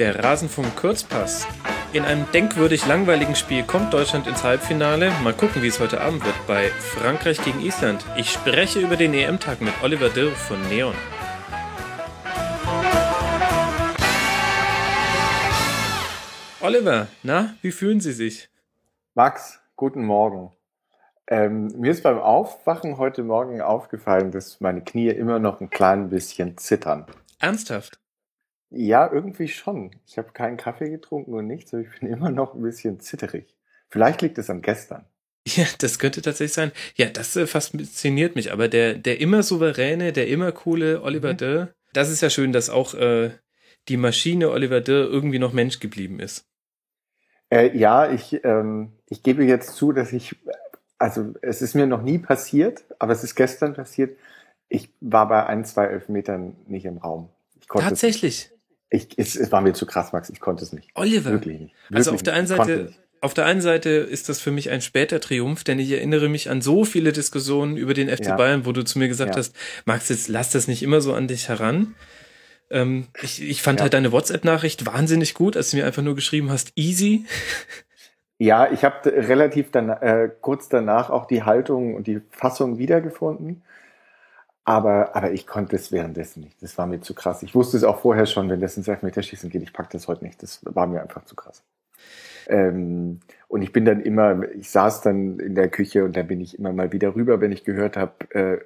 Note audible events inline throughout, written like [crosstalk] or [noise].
Der Rasenfunk Kurzpass. In einem denkwürdig langweiligen Spiel kommt Deutschland ins Halbfinale. Mal gucken, wie es heute Abend wird bei Frankreich gegen Island. Ich spreche über den EM-Tag mit Oliver Dirr von Neon. Oliver, na, wie fühlen Sie sich? Max, guten Morgen. Ähm, mir ist beim Aufwachen heute Morgen aufgefallen, dass meine Knie immer noch ein klein bisschen zittern. Ernsthaft? Ja, irgendwie schon. Ich habe keinen Kaffee getrunken und nichts, aber ich bin [laughs] immer noch ein bisschen zitterig. Vielleicht liegt es an gestern. Ja, das könnte tatsächlich sein. Ja, das äh, fasziniert mich. Aber der, der immer souveräne, der immer coole Oliver mhm. Dirr, das ist ja schön, dass auch äh, die Maschine Oliver Dirr irgendwie noch Mensch geblieben ist. Äh, ja, ich, ähm, ich gebe jetzt zu, dass ich, also es ist mir noch nie passiert, aber es ist gestern passiert. Ich war bei ein, zwei Elfmetern nicht im Raum. Tatsächlich. Ich, es, es war mir zu krass, Max. Ich konnte es nicht. Oliver. Wirklich nicht. Wirklich also auf der einen Seite, auf der einen Seite ist das für mich ein später Triumph, denn ich erinnere mich an so viele Diskussionen über den FC ja. Bayern, wo du zu mir gesagt ja. hast, Max, jetzt lass das nicht immer so an dich heran. Ähm, ich, ich fand ja. halt deine WhatsApp-Nachricht wahnsinnig gut, als du mir einfach nur geschrieben hast, easy. Ja, ich habe relativ dann, äh, kurz danach auch die Haltung und die Fassung wiedergefunden. Aber, aber ich konnte es währenddessen nicht. Das war mir zu krass. Ich wusste es auch vorher schon, wenn das ins Elfmeterschießen geht, ich packe das heute nicht. Das war mir einfach zu krass. Ähm, und ich bin dann immer, ich saß dann in der Küche und dann bin ich immer mal wieder rüber, wenn ich gehört habe, äh,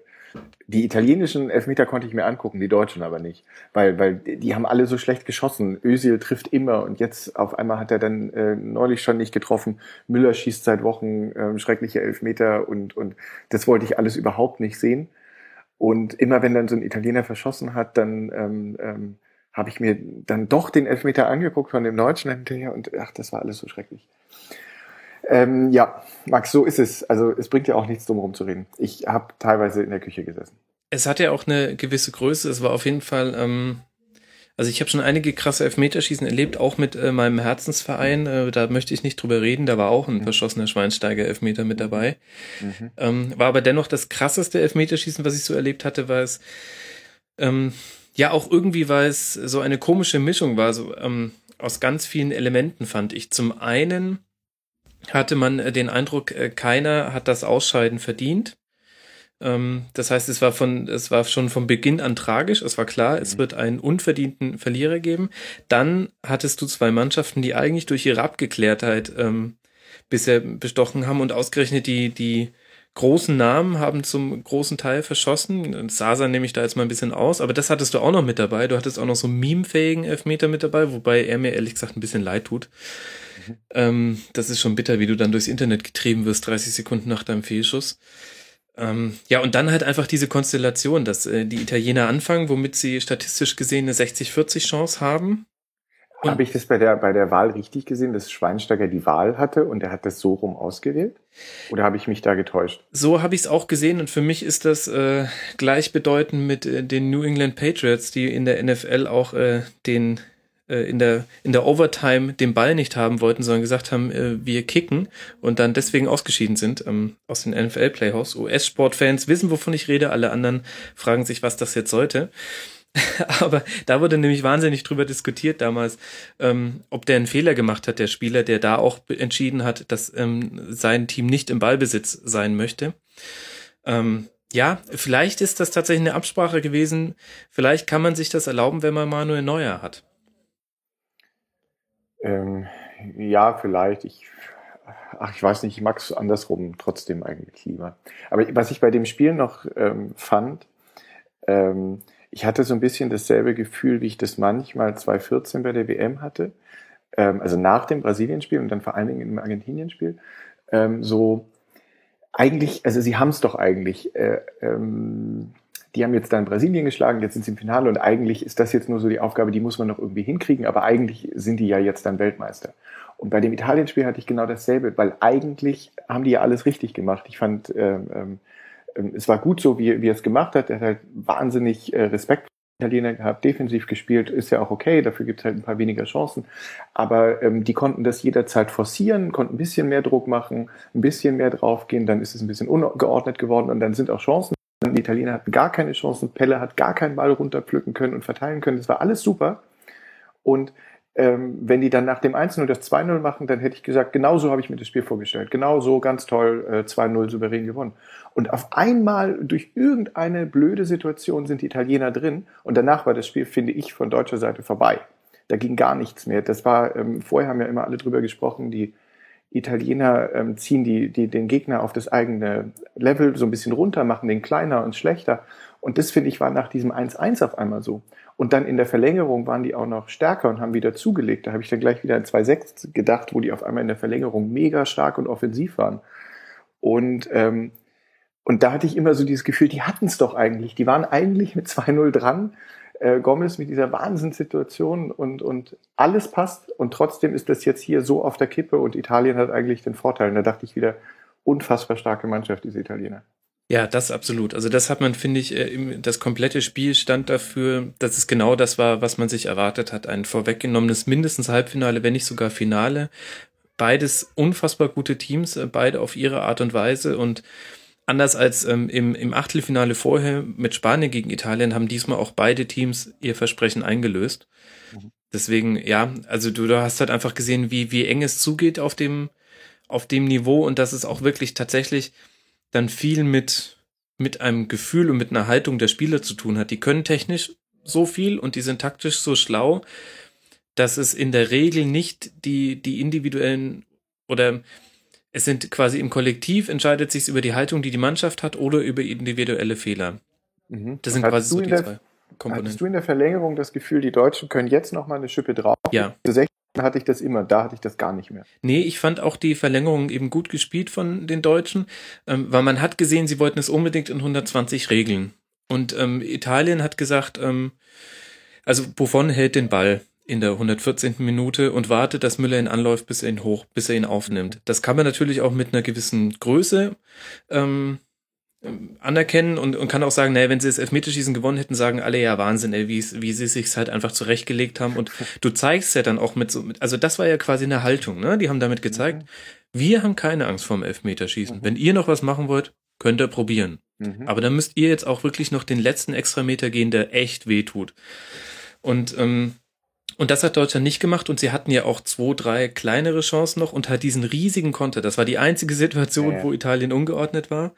die italienischen Elfmeter konnte ich mir angucken, die deutschen aber nicht. Weil, weil die haben alle so schlecht geschossen. Özil trifft immer und jetzt auf einmal hat er dann äh, neulich schon nicht getroffen. Müller schießt seit Wochen äh, schreckliche Elfmeter und, und das wollte ich alles überhaupt nicht sehen. Und immer wenn dann so ein Italiener verschossen hat, dann ähm, ähm, habe ich mir dann doch den Elfmeter angeguckt von dem Deutschen hinterher und ach, das war alles so schrecklich. Ähm, ja, Max, so ist es. Also es bringt ja auch nichts drum herum zu reden. Ich habe teilweise in der Küche gesessen. Es hat ja auch eine gewisse Größe. Es war auf jeden Fall ähm, also ich habe schon einige krasse Elfmeterschießen erlebt, auch mit äh, meinem Herzensverein. Äh, da möchte ich nicht drüber reden. Da war auch ein mhm. verschossener Schweinsteiger Elfmeter mit dabei. Mhm. Ähm, war aber dennoch das krasseste Elfmeterschießen, was ich so erlebt hatte, weil es ähm, ja auch irgendwie, weil es so eine komische Mischung war, so ähm, aus ganz vielen Elementen fand ich. Zum einen hatte man äh, den Eindruck, äh, keiner hat das Ausscheiden verdient. Ähm, das heißt, es war von, es war schon von Beginn an tragisch. Es war klar, mhm. es wird einen unverdienten Verlierer geben. Dann hattest du zwei Mannschaften, die eigentlich durch ihre Abgeklärtheit ähm, bisher bestochen haben und ausgerechnet die, die großen Namen haben zum großen Teil verschossen. Sasa nehme ich da jetzt mal ein bisschen aus, aber das hattest du auch noch mit dabei. Du hattest auch noch so memefähigen Elfmeter mit dabei, wobei er mir ehrlich gesagt ein bisschen leid tut. Mhm. Ähm, das ist schon bitter, wie du dann durchs Internet getrieben wirst, 30 Sekunden nach deinem Fehlschuss. Ähm, ja, und dann halt einfach diese Konstellation, dass äh, die Italiener anfangen, womit sie statistisch gesehen eine 60-40 Chance haben. Habe ich das bei der, bei der Wahl richtig gesehen, dass Schweinsteiger die Wahl hatte und er hat das so rum ausgewählt? Oder habe ich mich da getäuscht? So habe ich es auch gesehen und für mich ist das äh, gleichbedeutend mit äh, den New England Patriots, die in der NFL auch äh, den in der, in der Overtime den Ball nicht haben wollten, sondern gesagt haben, äh, wir kicken und dann deswegen ausgeschieden sind ähm, aus den NFL-Playhouse. US-Sportfans wissen, wovon ich rede, alle anderen fragen sich, was das jetzt sollte. [laughs] Aber da wurde nämlich wahnsinnig drüber diskutiert damals, ähm, ob der einen Fehler gemacht hat, der Spieler, der da auch entschieden hat, dass ähm, sein Team nicht im Ballbesitz sein möchte. Ähm, ja, vielleicht ist das tatsächlich eine Absprache gewesen. Vielleicht kann man sich das erlauben, wenn man Manuel Neuer hat. Ähm, ja, vielleicht. Ich, ach, ich weiß nicht, ich mag es andersrum trotzdem eigentlich lieber. Aber was ich bei dem Spiel noch ähm, fand, ähm, ich hatte so ein bisschen dasselbe Gefühl, wie ich das manchmal 2014 bei der WM hatte. Ähm, also nach dem Brasilienspiel und dann vor allen Dingen im Argentinienspiel. Ähm, so eigentlich, also sie haben es doch eigentlich. Äh, ähm, die haben jetzt dann Brasilien geschlagen, jetzt sind sie im Finale und eigentlich ist das jetzt nur so die Aufgabe, die muss man noch irgendwie hinkriegen, aber eigentlich sind die ja jetzt dann Weltmeister. Und bei dem Italienspiel hatte ich genau dasselbe, weil eigentlich haben die ja alles richtig gemacht. Ich fand, ähm, ähm, es war gut so, wie, wie er es gemacht hat. Er hat halt wahnsinnig äh, Respekt Italiener gehabt, defensiv gespielt, ist ja auch okay, dafür gibt es halt ein paar weniger Chancen. Aber ähm, die konnten das jederzeit forcieren, konnten ein bisschen mehr Druck machen, ein bisschen mehr draufgehen, dann ist es ein bisschen ungeordnet geworden und dann sind auch Chancen die Italiener hatten gar keine Chancen. Pelle hat gar keinen Ball runterpflücken können und verteilen können. Das war alles super. Und ähm, wenn die dann nach dem 1-0 das 2-0 machen, dann hätte ich gesagt, genau so habe ich mir das Spiel vorgestellt. Genau so, ganz toll, äh, 2-0 souverän gewonnen. Und auf einmal durch irgendeine blöde Situation sind die Italiener drin und danach war das Spiel, finde ich, von deutscher Seite vorbei. Da ging gar nichts mehr. Das war, ähm, vorher haben ja immer alle drüber gesprochen, die Italiener ähm, ziehen die, die, den Gegner auf das eigene Level so ein bisschen runter, machen den kleiner und schlechter. Und das, finde ich, war nach diesem 1-1 auf einmal so. Und dann in der Verlängerung waren die auch noch stärker und haben wieder zugelegt. Da habe ich dann gleich wieder an 2-6 gedacht, wo die auf einmal in der Verlängerung mega stark und offensiv waren. Und, ähm, und da hatte ich immer so dieses Gefühl, die hatten es doch eigentlich. Die waren eigentlich mit 2-0 dran. Äh, Gomez mit dieser Wahnsinnssituation und, und alles passt. Und trotzdem ist das jetzt hier so auf der Kippe und Italien hat eigentlich den Vorteil. Und da dachte ich wieder, unfassbar starke Mannschaft, diese Italiener. Ja, das absolut. Also das hat man, finde ich, äh, das komplette Spiel stand dafür, dass es genau das war, was man sich erwartet hat. Ein vorweggenommenes mindestens Halbfinale, wenn nicht sogar Finale. Beides unfassbar gute Teams, äh, beide auf ihre Art und Weise und anders als ähm, im, im Achtelfinale vorher mit Spanien gegen Italien haben diesmal auch beide Teams ihr Versprechen eingelöst. Mhm. Deswegen, ja, also du, du hast halt einfach gesehen, wie, wie eng es zugeht auf dem, auf dem Niveau und dass es auch wirklich tatsächlich dann viel mit, mit einem Gefühl und mit einer Haltung der Spieler zu tun hat. Die können technisch so viel und die sind taktisch so schlau, dass es in der Regel nicht die, die individuellen oder es sind quasi im Kollektiv entscheidet sich über die Haltung, die die Mannschaft hat oder über individuelle Fehler. Mhm. Das sind quasi so die der, zwei Komponenten. Hattest du in der Verlängerung das Gefühl, die Deutschen können jetzt noch mal eine Schippe drauf? Ja hatte ich das immer, da hatte ich das gar nicht mehr. Nee, ich fand auch die Verlängerung eben gut gespielt von den Deutschen, ähm, weil man hat gesehen, sie wollten es unbedingt in 120 regeln. Und ähm, Italien hat gesagt, ähm, also Buffon hält den Ball in der 114. Minute und wartet, dass Müller ihn anläuft, bis er ihn hoch, bis er ihn aufnimmt. Das kann man natürlich auch mit einer gewissen Größe ähm, anerkennen und, und kann auch sagen, naja, wenn sie das Elfmeterschießen gewonnen hätten, sagen alle ja Wahnsinn, ey, wie, wie sie sich halt einfach zurechtgelegt haben. Und [laughs] du zeigst ja dann auch mit so, mit, also das war ja quasi eine Haltung, ne? Die haben damit gezeigt, mhm. wir haben keine Angst vorm Elfmeterschießen. Mhm. Wenn ihr noch was machen wollt, könnt ihr probieren. Mhm. Aber dann müsst ihr jetzt auch wirklich noch den letzten Extrameter gehen, der echt weh tut. Und ähm, und das hat Deutschland nicht gemacht und sie hatten ja auch zwei, drei kleinere Chancen noch und hat diesen riesigen Konter. Das war die einzige Situation, ja, ja. wo Italien ungeordnet war.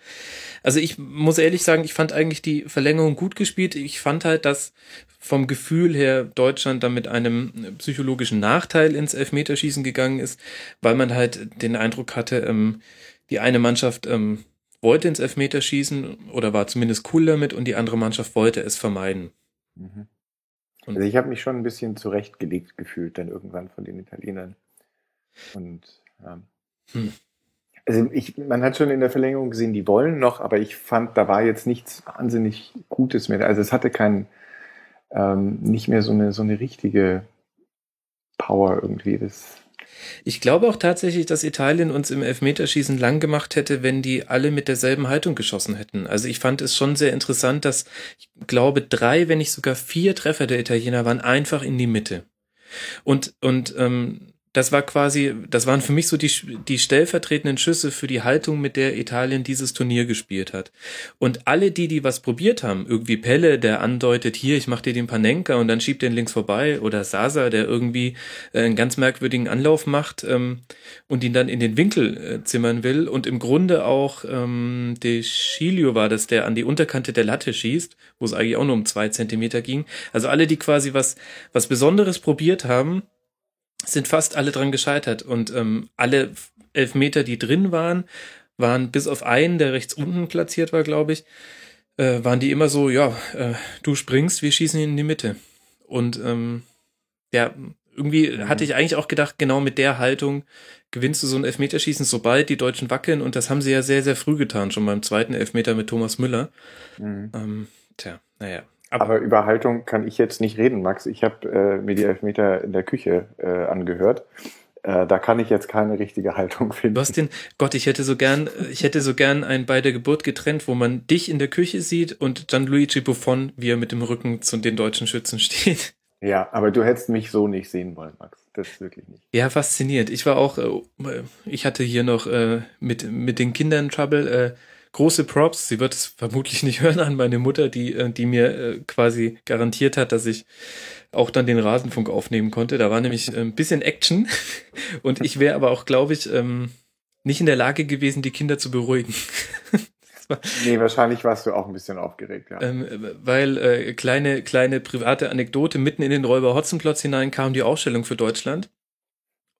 Also ich muss ehrlich sagen, ich fand eigentlich die Verlängerung gut gespielt. Ich fand halt, dass vom Gefühl her Deutschland da mit einem psychologischen Nachteil ins Elfmeterschießen gegangen ist, weil man halt den Eindruck hatte, ähm, die eine Mannschaft ähm, wollte ins Elfmeterschießen oder war zumindest cool damit und die andere Mannschaft wollte es vermeiden. Mhm. Also ich habe mich schon ein bisschen zurechtgelegt gefühlt dann irgendwann von den Italienern. Und ja. Hm. Also ich, man hat schon in der Verlängerung gesehen, die wollen noch, aber ich fand, da war jetzt nichts wahnsinnig Gutes mehr. Also es hatte kein, ähm, nicht mehr so eine, so eine richtige Power irgendwie. Das ich glaube auch tatsächlich, dass Italien uns im Elfmeterschießen lang gemacht hätte, wenn die alle mit derselben Haltung geschossen hätten. Also ich fand es schon sehr interessant, dass ich glaube drei, wenn nicht sogar vier Treffer der Italiener waren einfach in die Mitte. Und, und ähm, das war quasi, das waren für mich so die, die stellvertretenden Schüsse für die Haltung, mit der Italien dieses Turnier gespielt hat. Und alle die, die was probiert haben, irgendwie Pelle, der andeutet, hier, ich mach dir den Panenka und dann schiebt den links vorbei, oder Sasa, der irgendwie äh, einen ganz merkwürdigen Anlauf macht ähm, und ihn dann in den Winkel äh, zimmern will. Und im Grunde auch ähm, De Chilio war das, der an die Unterkante der Latte schießt, wo es eigentlich auch nur um zwei Zentimeter ging. Also alle, die quasi was, was Besonderes probiert haben, sind fast alle dran gescheitert. Und ähm, alle Elfmeter, die drin waren, waren bis auf einen, der rechts unten platziert war, glaube ich, äh, waren die immer so, ja, äh, du springst, wir schießen ihn in die Mitte. Und ähm, ja, irgendwie mhm. hatte ich eigentlich auch gedacht, genau mit der Haltung gewinnst du so ein Elfmeterschießen, sobald die Deutschen wackeln. Und das haben sie ja sehr, sehr früh getan, schon beim zweiten Elfmeter mit Thomas Müller. Mhm. Ähm, tja, naja. Aber über Haltung kann ich jetzt nicht reden, Max. Ich habe äh, mir die Elfmeter in der Küche äh, angehört. Äh, da kann ich jetzt keine richtige Haltung finden. Du hast den, Gott, ich hätte so gern, ich hätte so gern ein bei der Geburt getrennt, wo man dich in der Küche sieht und Gianluigi Buffon, wie er mit dem Rücken zu den deutschen Schützen steht. Ja, aber du hättest mich so nicht sehen wollen, Max. Das ist wirklich nicht. Ja, fasziniert. Ich war auch, äh, ich hatte hier noch äh, mit, mit den Kindern Trouble, äh, große Props. Sie wird es vermutlich nicht [laughs] hören an meine Mutter, die, äh, die mir äh, quasi garantiert hat, dass ich auch dann den Rasenfunk aufnehmen konnte. Da war nämlich ein bisschen Action [laughs] und ich wäre aber auch, glaube ich, ähm, nicht in der Lage gewesen, die Kinder zu beruhigen. [laughs] nee, wahrscheinlich warst du auch ein bisschen aufgeregt, ja. Ähm, weil äh, kleine, kleine private Anekdote, mitten in den Räuber Hotzenplotz hinein kam die Ausstellung für Deutschland.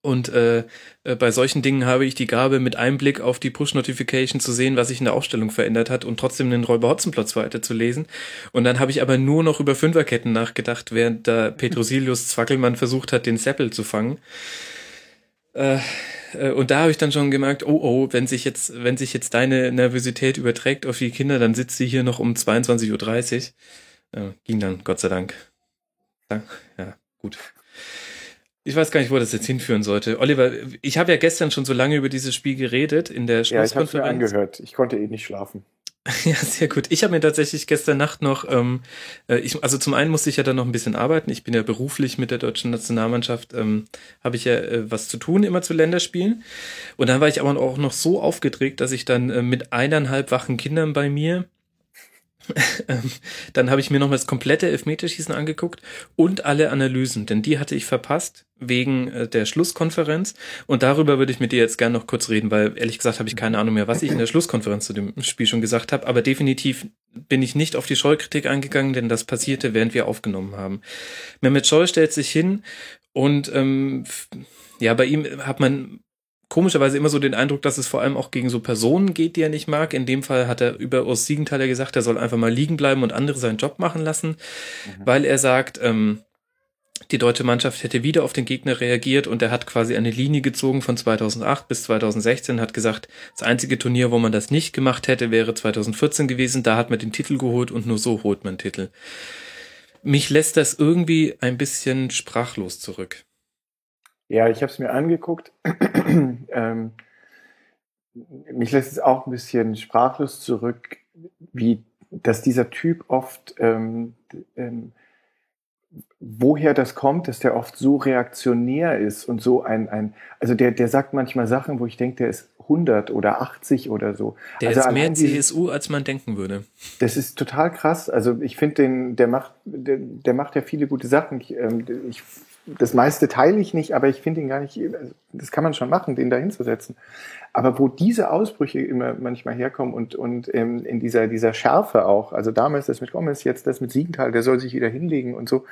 Und äh, äh, bei solchen Dingen habe ich die Gabe, mit einem Blick auf die Push-Notification zu sehen, was sich in der Ausstellung verändert hat und trotzdem den Räuber Hotzenplotz weiter zu lesen. Und dann habe ich aber nur noch über Fünferketten nachgedacht, während da Petrosilius Zwackelmann versucht hat, den Seppel zu fangen. Äh, äh, und da habe ich dann schon gemerkt, oh oh, wenn sich jetzt, wenn sich jetzt deine Nervosität überträgt auf die Kinder, dann sitzt sie hier noch um 22.30 Uhr. Äh, ging dann, Gott sei Dank. Ja, gut. Ich weiß gar nicht, wo das jetzt hinführen sollte. Oliver, ich habe ja gestern schon so lange über dieses Spiel geredet in der Schlusskonferenz. Ja, ich habe mir angehört. Ich konnte eh nicht schlafen. [laughs] Ja, sehr gut. Ich habe mir tatsächlich gestern Nacht noch, ähm, äh, ich, also zum einen musste ich ja dann noch ein bisschen arbeiten. Ich bin ja beruflich mit der deutschen Nationalmannschaft, ähm, habe ich ja äh, was zu tun, immer zu Länderspielen. Und dann war ich aber auch noch so aufgedreht, dass ich dann äh, mit eineinhalb wachen Kindern bei mir [laughs] dann habe ich mir noch mal das komplette Elfmeterschießen angeguckt und alle Analysen, denn die hatte ich verpasst wegen äh, der Schlusskonferenz und darüber würde ich mit dir jetzt gerne noch kurz reden, weil ehrlich gesagt habe ich keine Ahnung mehr, was ich in der Schlusskonferenz zu dem Spiel schon gesagt habe, aber definitiv bin ich nicht auf die Scholl-Kritik eingegangen, denn das passierte, während wir aufgenommen haben. Mehmet Scholl stellt sich hin und ähm, ja, bei ihm hat man komischerweise immer so den Eindruck, dass es vor allem auch gegen so Personen geht, die er nicht mag. In dem Fall hat er über Urs Siegenthaler gesagt, er soll einfach mal liegen bleiben und andere seinen Job machen lassen, mhm. weil er sagt, ähm, die deutsche Mannschaft hätte wieder auf den Gegner reagiert und er hat quasi eine Linie gezogen von 2008 bis 2016, hat gesagt, das einzige Turnier, wo man das nicht gemacht hätte, wäre 2014 gewesen, da hat man den Titel geholt und nur so holt man Titel. Mich lässt das irgendwie ein bisschen sprachlos zurück. Ja, ich habe es mir angeguckt. [clears throat] ähm, mich lässt es auch ein bisschen sprachlos zurück, wie dass dieser Typ oft, ähm, ähm, woher das kommt, dass der oft so reaktionär ist und so ein, ein also der, der sagt manchmal Sachen, wo ich denke, der ist 100 oder 80 oder so. Der also ist mehr CSU, als man denken würde. Das ist total krass. Also ich finde den, der macht, der, der macht ja viele gute Sachen. Ich, ähm, ich das meiste teile ich nicht, aber ich finde ihn gar nicht, das kann man schon machen, den da hinzusetzen. Aber wo diese Ausbrüche immer manchmal herkommen und, und ähm, in dieser, dieser Schärfe auch, also damals das mit Gomez, jetzt das mit Siegenthal, der soll sich wieder hinlegen und so,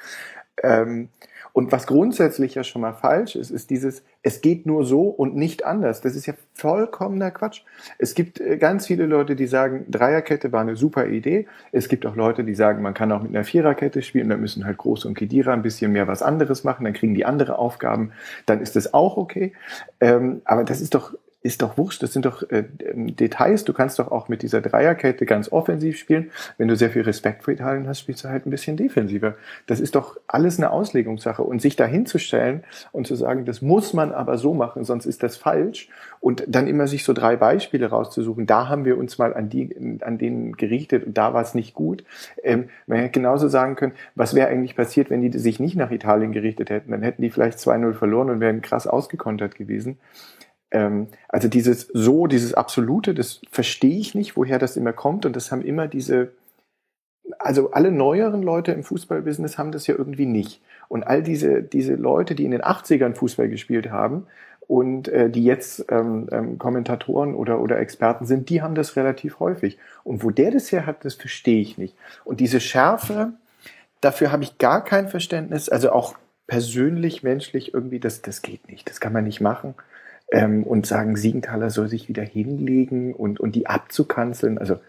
ähm, und was grundsätzlich ja schon mal falsch ist, ist dieses, es geht nur so und nicht anders. Das ist ja vollkommener Quatsch. Es gibt äh, ganz viele Leute, die sagen, Dreierkette war eine super Idee. Es gibt auch Leute, die sagen, man kann auch mit einer Viererkette spielen, da müssen halt Groß und Kedira ein bisschen mehr was anderes machen, dann kriegen die andere Aufgaben, dann ist das auch okay. Ähm, aber das ist doch ist doch wurscht, das sind doch äh, Details. Du kannst doch auch mit dieser Dreierkette ganz offensiv spielen. Wenn du sehr viel Respekt für Italien hast, spielst du halt ein bisschen defensiver. Das ist doch alles eine Auslegungssache. Und sich da hinzustellen und zu sagen, das muss man aber so machen, sonst ist das falsch. Und dann immer sich so drei Beispiele rauszusuchen, da haben wir uns mal an die, an denen gerichtet und da war es nicht gut. Ähm, man hätte genauso sagen können, was wäre eigentlich passiert, wenn die sich nicht nach Italien gerichtet hätten? Dann hätten die vielleicht 2-0 verloren und wären krass ausgekontert gewesen. Ähm, also dieses so, dieses Absolute, das verstehe ich nicht, woher das immer kommt. Und das haben immer diese, also alle neueren Leute im Fußballbusiness haben das ja irgendwie nicht. Und all diese, diese Leute, die in den 80ern Fußball gespielt haben und äh, die jetzt ähm, ähm, Kommentatoren oder, oder Experten sind, die haben das relativ häufig. Und wo der das her hat, das verstehe ich nicht. Und diese Schärfe, dafür habe ich gar kein Verständnis. Also auch persönlich, menschlich irgendwie, das, das geht nicht. Das kann man nicht machen ähm, und sagen, Siegenthaler soll sich wieder hinlegen und, und die abzukanzeln. Also,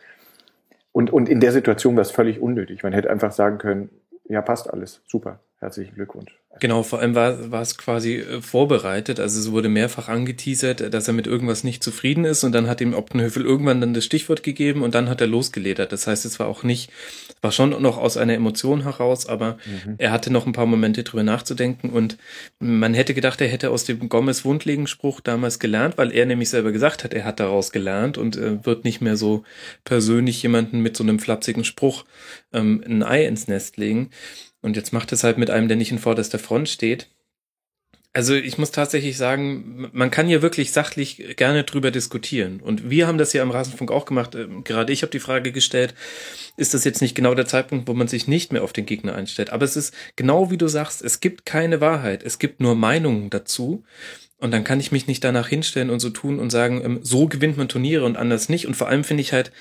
und, und in der Situation war es völlig unnötig. Man hätte einfach sagen können, ja, passt alles, super. Herzlichen Glückwunsch. Genau, vor allem war, war es quasi äh, vorbereitet. Also es wurde mehrfach angeteasert, dass er mit irgendwas nicht zufrieden ist und dann hat ihm Optenhöfel irgendwann dann das Stichwort gegeben und dann hat er losgeledert. Das heißt, es war auch nicht, war schon noch aus einer Emotion heraus, aber mhm. er hatte noch ein paar Momente drüber nachzudenken und man hätte gedacht, er hätte aus dem Gomez Wundlegenspruch damals gelernt, weil er nämlich selber gesagt hat, er hat daraus gelernt und äh, wird nicht mehr so persönlich jemanden mit so einem flapsigen Spruch ähm, ein Ei ins Nest legen. Und jetzt macht es halt mit einem, der nicht in vorderster Front steht. Also ich muss tatsächlich sagen, man kann ja wirklich sachlich gerne drüber diskutieren. Und wir haben das ja am Rasenfunk auch gemacht. Ähm, gerade ich habe die Frage gestellt, ist das jetzt nicht genau der Zeitpunkt, wo man sich nicht mehr auf den Gegner einstellt? Aber es ist genau wie du sagst, es gibt keine Wahrheit. Es gibt nur Meinungen dazu. Und dann kann ich mich nicht danach hinstellen und so tun und sagen, ähm, so gewinnt man Turniere und anders nicht. Und vor allem finde ich halt,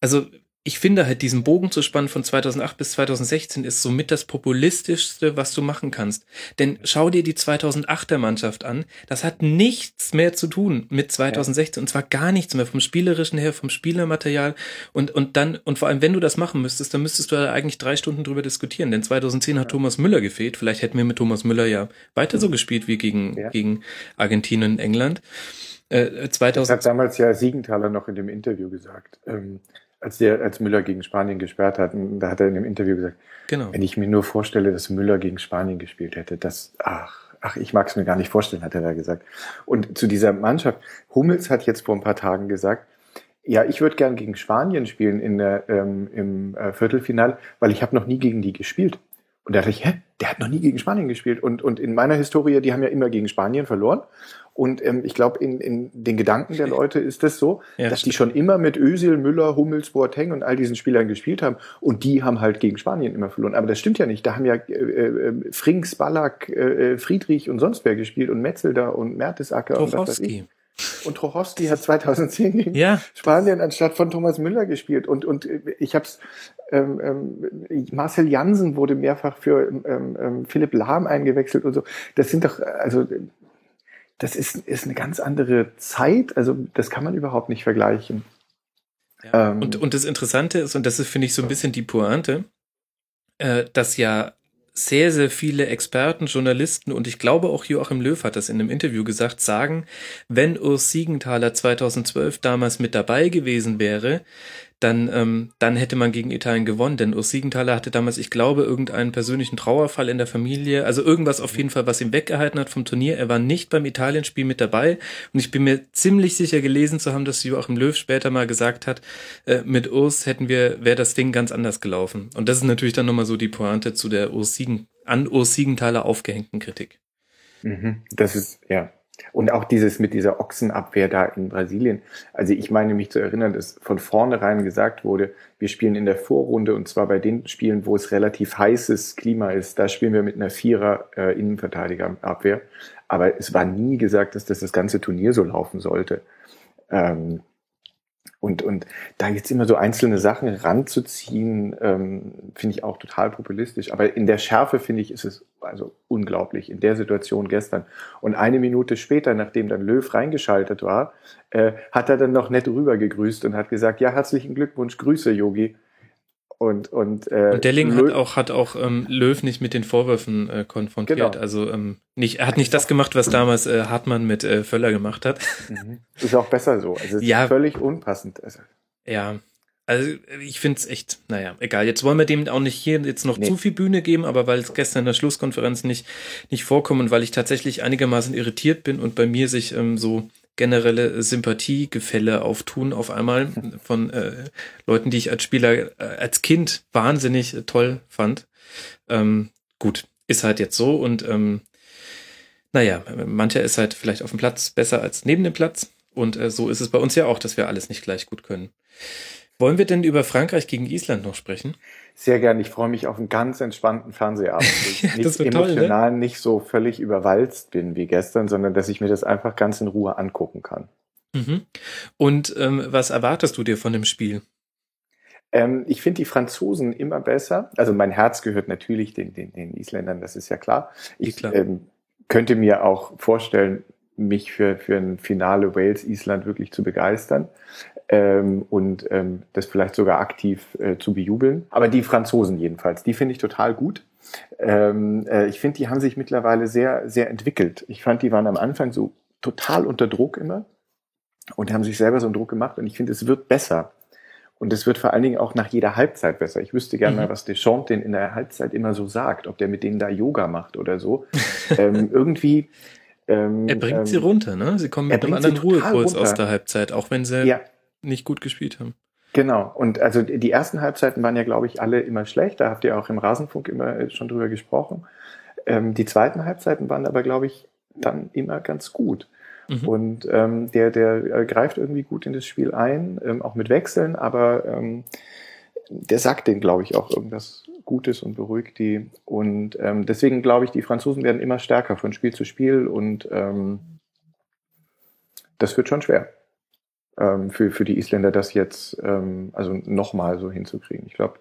also ich finde halt diesen Bogen zu spannen von 2008 bis 2016 ist somit das populistischste, was du machen kannst. Denn schau dir die 2008er Mannschaft an. Das hat nichts mehr zu tun mit 2016 ja. und zwar gar nichts mehr vom spielerischen her, vom Spielermaterial und und dann und vor allem wenn du das machen müsstest, dann müsstest du da eigentlich drei Stunden drüber diskutieren. Denn 2010 hat Thomas Müller gefehlt. Vielleicht hätten wir mit Thomas Müller ja weiter so gespielt wie gegen ja. gegen Argentinien und England. Äh, 2000 das hat damals ja Siegenthaler noch in dem Interview gesagt. Ähm als der, als Müller gegen Spanien gesperrt hat, da hat er in dem Interview gesagt, genau. wenn ich mir nur vorstelle, dass Müller gegen Spanien gespielt hätte, das, ach, ach, ich mag es mir gar nicht vorstellen, hat er da gesagt. Und zu dieser Mannschaft, Hummels hat jetzt vor ein paar Tagen gesagt, ja, ich würde gern gegen Spanien spielen in der, ähm, im äh, Viertelfinale, weil ich habe noch nie gegen die gespielt. Und da dachte ich, hä, der hat noch nie gegen Spanien gespielt. Und, und in meiner Historie, die haben ja immer gegen Spanien verloren. Und ähm, ich glaube, in, in den Gedanken der Leute ist das so, ja, dass die schon immer mit Özil, Müller, Hummels, Boateng und all diesen Spielern gespielt haben. Und die haben halt gegen Spanien immer verloren. Aber das stimmt ja nicht. Da haben ja äh, äh, Frings, Ballack, äh, Friedrich und sonst wer gespielt und Metzelder und Mertesacker und was weiß ich. Und Trochowski hat 2010 gegen ja. Spanien anstatt von Thomas Müller gespielt. Und, und äh, ich habe es, ähm, ähm, Marcel Jansen wurde mehrfach für ähm, ähm, Philipp Lahm eingewechselt und so. Das sind doch, also das ist, ist eine ganz andere Zeit. Also das kann man überhaupt nicht vergleichen. Ja. Ähm, und, und das Interessante ist, und das ist, finde ich, so ein bisschen die Pointe, äh, dass ja sehr, sehr viele Experten, Journalisten und ich glaube auch Joachim Löw hat das in einem Interview gesagt, sagen, wenn Urs Siegenthaler 2012 damals mit dabei gewesen wäre, dann, ähm, dann hätte man gegen Italien gewonnen. Denn Urs Siegenthaler hatte damals, ich glaube, irgendeinen persönlichen Trauerfall in der Familie. Also irgendwas auf jeden Fall, was ihm weggehalten hat vom Turnier. Er war nicht beim Italienspiel mit dabei. Und ich bin mir ziemlich sicher gelesen zu haben, dass Joachim Löw später mal gesagt hat, äh, mit Urs hätten wir, wäre das Ding ganz anders gelaufen. Und das ist natürlich dann nochmal so die Pointe zu der Urs Siegen, an Urs Siegenthaler aufgehängten Kritik. Mhm, das ist, ja, und auch dieses mit dieser Ochsenabwehr da in Brasilien. Also ich meine mich zu erinnern, dass von vornherein gesagt wurde, wir spielen in der Vorrunde und zwar bei den Spielen, wo es relativ heißes Klima ist, da spielen wir mit einer Vierer äh, Innenverteidigerabwehr. Aber es war nie gesagt, dass das das ganze Turnier so laufen sollte. Ähm, und, und da jetzt immer so einzelne Sachen ranzuziehen, ähm, finde ich auch total populistisch. Aber in der Schärfe, finde ich, ist es also unglaublich. In der Situation gestern. Und eine Minute später, nachdem dann Löw reingeschaltet war, äh, hat er dann noch nett rüber gegrüßt und hat gesagt, ja, herzlichen Glückwunsch, Grüße, Yogi. Und, und, äh, und Delling hat auch, hat auch ähm, Löw nicht mit den Vorwürfen äh, konfrontiert. Genau. Also ähm, nicht, er hat nicht das gemacht, was damals äh, Hartmann mit äh, Völler gemacht hat. Mhm. Ist auch besser so. Also ja, völlig unpassend. Also. Ja, also ich finde es echt, naja, egal. Jetzt wollen wir dem auch nicht hier jetzt noch nee. zu viel Bühne geben, aber weil es gestern in der Schlusskonferenz nicht, nicht vorkommt und weil ich tatsächlich einigermaßen irritiert bin und bei mir sich ähm, so generelle Sympathiegefälle auftun auf einmal von äh, Leuten, die ich als Spieler, äh, als Kind wahnsinnig toll fand. Ähm, gut, ist halt jetzt so und ähm, naja, mancher ist halt vielleicht auf dem Platz besser als neben dem Platz und äh, so ist es bei uns ja auch, dass wir alles nicht gleich gut können. Wollen wir denn über Frankreich gegen Island noch sprechen? Sehr gern. Ich freue mich auf einen ganz entspannten Fernsehabend. Ich [laughs] ja, nicht emotional toll, ne? nicht so völlig überwalzt bin wie gestern, sondern dass ich mir das einfach ganz in Ruhe angucken kann. Mhm. Und ähm, was erwartest du dir von dem Spiel? Ähm, ich finde die Franzosen immer besser. Also mein Herz gehört natürlich den, den, den Isländern, das ist ja klar. Ich klar. Ähm, könnte mir auch vorstellen, mich für, für ein Finale Wales-Island wirklich zu begeistern ähm, und ähm, das vielleicht sogar aktiv äh, zu bejubeln. Aber die Franzosen jedenfalls, die finde ich total gut. Ähm, äh, ich finde, die haben sich mittlerweile sehr, sehr entwickelt. Ich fand, die waren am Anfang so total unter Druck immer und haben sich selber so einen Druck gemacht und ich finde, es wird besser. Und es wird vor allen Dingen auch nach jeder Halbzeit besser. Ich wüsste gerne mhm. mal, was Deschamps denn in der Halbzeit immer so sagt, ob der mit denen da Yoga macht oder so. [laughs] ähm, irgendwie. Ähm, er bringt ähm, sie runter, ne? Sie kommen mit einem anderen Ruhekurs aus der Halbzeit, auch wenn sie ja nicht gut gespielt haben. Genau. Und also die ersten Halbzeiten waren ja, glaube ich, alle immer schlecht. Da habt ihr auch im Rasenfunk immer äh, schon drüber gesprochen. Ähm, die zweiten Halbzeiten waren aber, glaube ich, dann immer ganz gut. Mhm. Und ähm, der, der äh, greift irgendwie gut in das Spiel ein, ähm, auch mit Wechseln, aber ähm, der sagt denen, glaube ich, auch irgendwas Gutes und beruhigt die. Und ähm, deswegen glaube ich, die Franzosen werden immer stärker von Spiel zu Spiel und ähm, das wird schon schwer ähm, für, für die Isländer, das jetzt ähm, also nochmal so hinzukriegen. Ich glaube,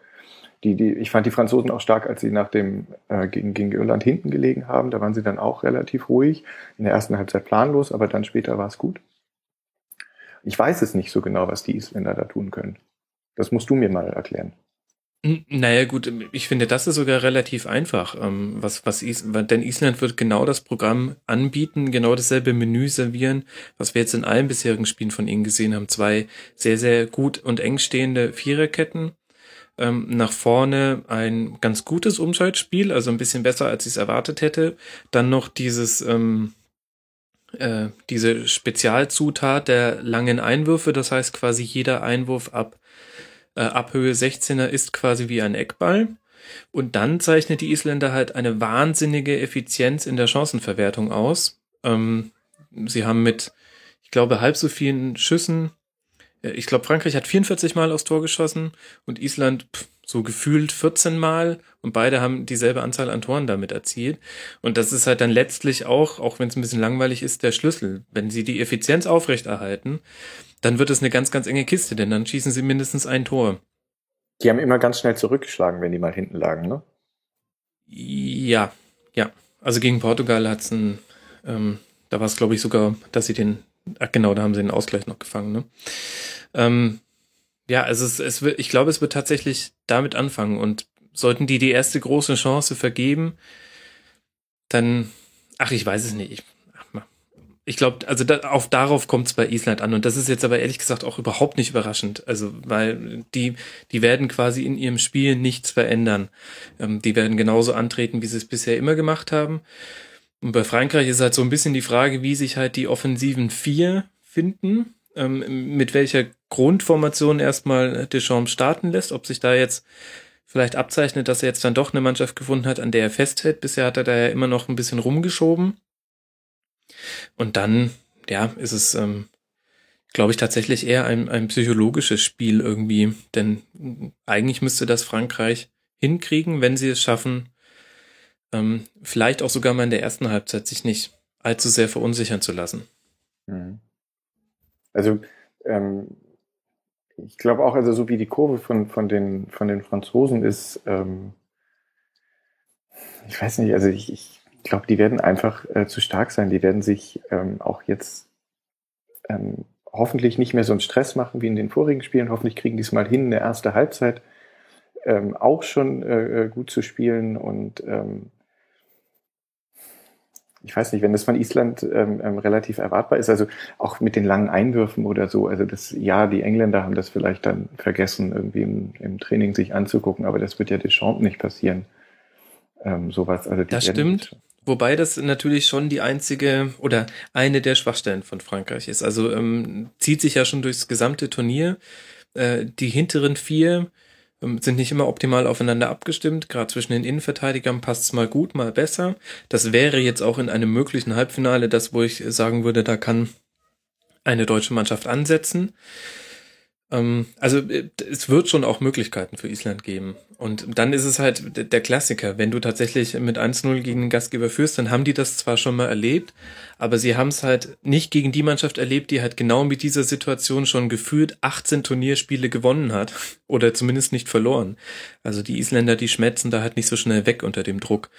die, die, ich fand die Franzosen auch stark, als sie nach dem äh, gegen, gegen Irland hinten gelegen haben. Da waren sie dann auch relativ ruhig. In der ersten Halbzeit planlos, aber dann später war es gut. Ich weiß es nicht so genau, was die Isländer da tun können. Das musst du mir mal erklären. Naja, gut, ich finde, das ist sogar relativ einfach. Ähm, was, was Is denn Island wird genau das Programm anbieten, genau dasselbe Menü servieren, was wir jetzt in allen bisherigen Spielen von ihnen gesehen haben. Zwei sehr, sehr gut und eng stehende Viererketten. Ähm, nach vorne ein ganz gutes Umschaltspiel, also ein bisschen besser, als ich es erwartet hätte. Dann noch dieses, ähm, äh, diese Spezialzutat der langen Einwürfe, das heißt quasi jeder Einwurf ab äh, ab Höhe 16er ist quasi wie ein Eckball. Und dann zeichnet die Isländer halt eine wahnsinnige Effizienz in der Chancenverwertung aus. Ähm, sie haben mit, ich glaube, halb so vielen Schüssen, äh, ich glaube, Frankreich hat 44 Mal aufs Tor geschossen und Island pff, so gefühlt 14 Mal und beide haben dieselbe Anzahl an Toren damit erzielt. Und das ist halt dann letztlich auch, auch wenn es ein bisschen langweilig ist, der Schlüssel. Wenn sie die Effizienz aufrechterhalten, dann wird es eine ganz, ganz enge Kiste, denn dann schießen sie mindestens ein Tor. Die haben immer ganz schnell zurückgeschlagen, wenn die mal hinten lagen, ne? Ja, ja. Also gegen Portugal hat's ein, ähm, da war es, glaube ich, sogar, dass sie den, ach genau, da haben sie den Ausgleich noch gefangen, ne? Ähm, ja, also es, es wird, ich glaube, es wird tatsächlich damit anfangen und sollten die die erste große Chance vergeben, dann, ach, ich weiß es nicht. Ich, ich glaube, also da, auf darauf kommt es bei Island an. Und das ist jetzt aber ehrlich gesagt auch überhaupt nicht überraschend. Also, weil die, die werden quasi in ihrem Spiel nichts verändern. Ähm, die werden genauso antreten, wie sie es bisher immer gemacht haben. Und bei Frankreich ist halt so ein bisschen die Frage, wie sich halt die offensiven vier finden, mit welcher Grundformation erstmal Deschamps starten lässt, ob sich da jetzt vielleicht abzeichnet, dass er jetzt dann doch eine Mannschaft gefunden hat, an der er festhält. Bisher hat er da ja immer noch ein bisschen rumgeschoben. Und dann, ja, ist es, ähm, glaube ich, tatsächlich eher ein, ein psychologisches Spiel irgendwie. Denn eigentlich müsste das Frankreich hinkriegen, wenn sie es schaffen, ähm, vielleicht auch sogar mal in der ersten Halbzeit sich nicht allzu sehr verunsichern zu lassen. Mhm. Also ähm, ich glaube auch, also so wie die Kurve von, von, den, von den Franzosen ist, ähm, ich weiß nicht, also ich, ich glaube, die werden einfach äh, zu stark sein. Die werden sich ähm, auch jetzt ähm, hoffentlich nicht mehr so einen Stress machen wie in den vorigen Spielen. Hoffentlich kriegen die es mal hin, eine erste Halbzeit ähm, auch schon äh, äh, gut zu spielen. Und ähm, ich weiß nicht, wenn das von Island ähm, ähm, relativ erwartbar ist, also auch mit den langen Einwürfen oder so, also das, ja, die Engländer haben das vielleicht dann vergessen, irgendwie im, im Training sich anzugucken, aber das wird ja Deschamps nicht passieren. Ähm, sowas. Also das stimmt. Wobei das natürlich schon die einzige oder eine der Schwachstellen von Frankreich ist. Also ähm, zieht sich ja schon durchs gesamte Turnier. Äh, die hinteren vier sind nicht immer optimal aufeinander abgestimmt. Gerade zwischen den Innenverteidigern passt es mal gut, mal besser. Das wäre jetzt auch in einem möglichen Halbfinale das, wo ich sagen würde, da kann eine deutsche Mannschaft ansetzen. Ähm, also äh, es wird schon auch Möglichkeiten für Island geben. Und dann ist es halt der Klassiker. Wenn du tatsächlich mit 1-0 gegen den Gastgeber führst, dann haben die das zwar schon mal erlebt, aber sie haben es halt nicht gegen die Mannschaft erlebt, die halt genau mit dieser Situation schon gefühlt 18 Turnierspiele gewonnen hat. [laughs] Oder zumindest nicht verloren. Also die Isländer, die schmetzen da halt nicht so schnell weg unter dem Druck.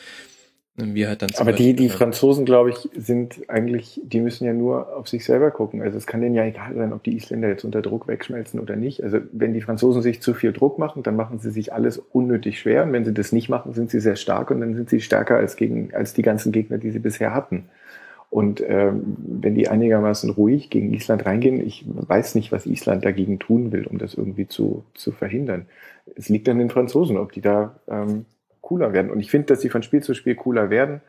Wir halt dann Aber die, die Franzosen, glaube ich, sind eigentlich, die müssen ja nur auf sich selber gucken. Also es kann denen ja egal sein, ob die Isländer jetzt unter Druck wegschmelzen oder nicht. Also wenn die Franzosen sich zu viel Druck machen, dann machen sie sich alles unnötig schwer. Und wenn sie das nicht machen, sind sie sehr stark und dann sind sie stärker als gegen, als die ganzen Gegner, die sie bisher hatten. Und ähm, wenn die einigermaßen ruhig gegen Island reingehen, ich weiß nicht, was Island dagegen tun will, um das irgendwie zu, zu verhindern. Es liegt an den Franzosen, ob die da ähm, cooler werden. Und ich finde, dass sie von Spiel zu Spiel cooler werden.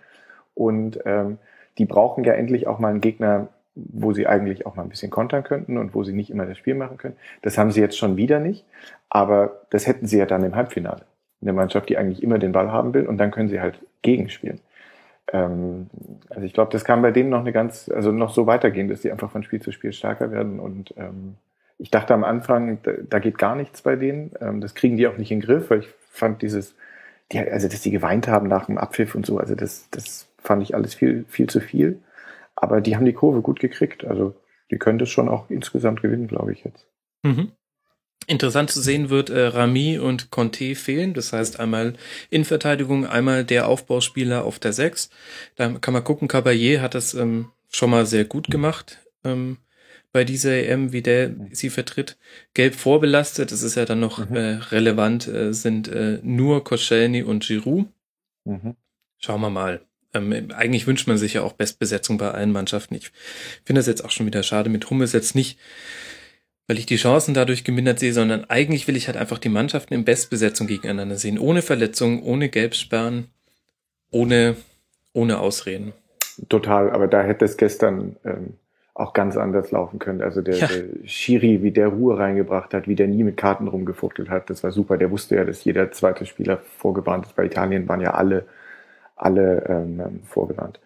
Und ähm, die brauchen ja endlich auch mal einen Gegner, wo sie eigentlich auch mal ein bisschen kontern könnten und wo sie nicht immer das Spiel machen können. Das haben sie jetzt schon wieder nicht. Aber das hätten sie ja dann im Halbfinale. Eine Mannschaft, die eigentlich immer den Ball haben will und dann können sie halt gegenspielen. ähm, also ich glaube, das kann bei denen noch eine ganz, also noch so weitergehen, dass die einfach von Spiel zu Spiel stärker werden. Und ähm, ich dachte am Anfang, da, da geht gar nichts bei denen. Ähm, das kriegen die auch nicht in den Griff, weil ich fand dieses, die, also dass die geweint haben nach dem Abpfiff und so, also das, das fand ich alles viel, viel zu viel. Aber die haben die Kurve gut gekriegt. Also die können das schon auch insgesamt gewinnen, glaube ich jetzt. Mhm. Interessant zu sehen wird, äh, Rami und Conte fehlen. Das heißt einmal Innenverteidigung, einmal der Aufbauspieler auf der 6. Da kann man gucken, Caballé hat das ähm, schon mal sehr gut gemacht ähm, bei dieser EM, wie der sie vertritt. Gelb vorbelastet, das ist ja dann noch mhm. äh, relevant, äh, sind äh, nur Koscielny und Giroud. Mhm. Schauen wir mal. Ähm, eigentlich wünscht man sich ja auch Bestbesetzung bei allen Mannschaften. Ich finde das jetzt auch schon wieder schade mit Hummels jetzt nicht, weil ich die Chancen dadurch gemindert sehe, sondern eigentlich will ich halt einfach die Mannschaften in Bestbesetzung gegeneinander sehen. Ohne Verletzungen, ohne Gelbsperren, ohne, ohne Ausreden. Total, aber da hätte es gestern ähm, auch ganz anders laufen können. Also der, ja. der Schiri, wie der Ruhe reingebracht hat, wie der nie mit Karten rumgefuchtelt hat, das war super. Der wusste ja, dass jeder zweite Spieler vorgewarnt ist. Bei Italien waren ja alle alle ähm, ähm, vorgewarnt.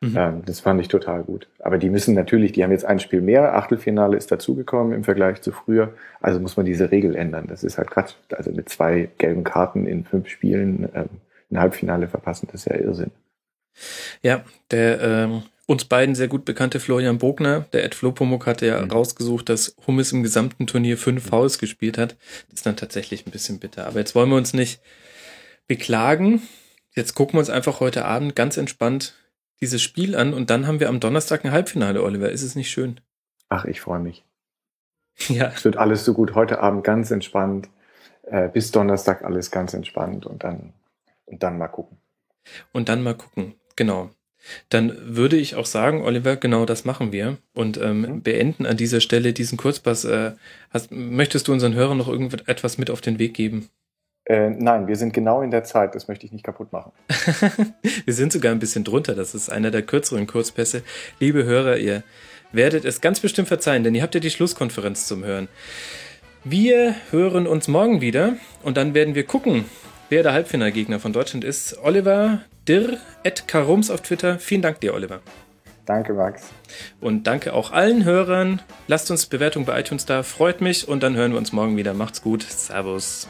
Mhm. Ähm, das fand ich total gut. Aber die müssen natürlich, die haben jetzt ein Spiel mehr, Achtelfinale ist dazugekommen im Vergleich zu früher, also muss man diese Regel ändern. Das ist halt Quatsch. Also mit zwei gelben Karten in fünf Spielen ähm, ein Halbfinale verpassen, das ist ja Irrsinn. Ja, der ähm, uns beiden sehr gut bekannte Florian Bogner, der Ed Flopomuk, hatte ja mhm. rausgesucht, dass Hummes im gesamten Turnier fünf Fouls gespielt hat. Das ist dann tatsächlich ein bisschen bitter. Aber jetzt wollen wir uns nicht beklagen. Jetzt gucken wir uns einfach heute Abend ganz entspannt dieses Spiel an und dann haben wir am Donnerstag ein Halbfinale, Oliver. Ist es nicht schön? Ach, ich freue mich. [laughs] Ja. Es wird alles so gut. Heute Abend ganz entspannt. Äh, bis Donnerstag alles ganz entspannt und dann, und dann mal gucken. Und dann mal gucken, genau. Dann würde ich auch sagen, Oliver, genau das machen wir und ähm, mhm. beenden an dieser Stelle diesen Kurzpass. Äh, hast, möchtest du unseren Hörern noch irgendetwas mit auf den Weg geben? Äh, nein, wir sind genau in der Zeit, das möchte ich nicht kaputt machen. [laughs] wir sind sogar ein bisschen drunter, das ist einer der kürzeren Kurzpässe. Liebe Hörer, ihr werdet es ganz bestimmt verzeihen, denn ihr habt ja die Schlusskonferenz zum Hören. Wir hören uns morgen wieder und dann werden wir gucken, wer der Halbfinalgegner von Deutschland ist. Oliver Dirr, at Karums auf Twitter. Vielen Dank dir, Oliver. Danke, Max. Und danke auch allen Hörern. Lasst uns Bewertung bei iTunes da, freut mich und dann hören wir uns morgen wieder. Macht's gut. Servus.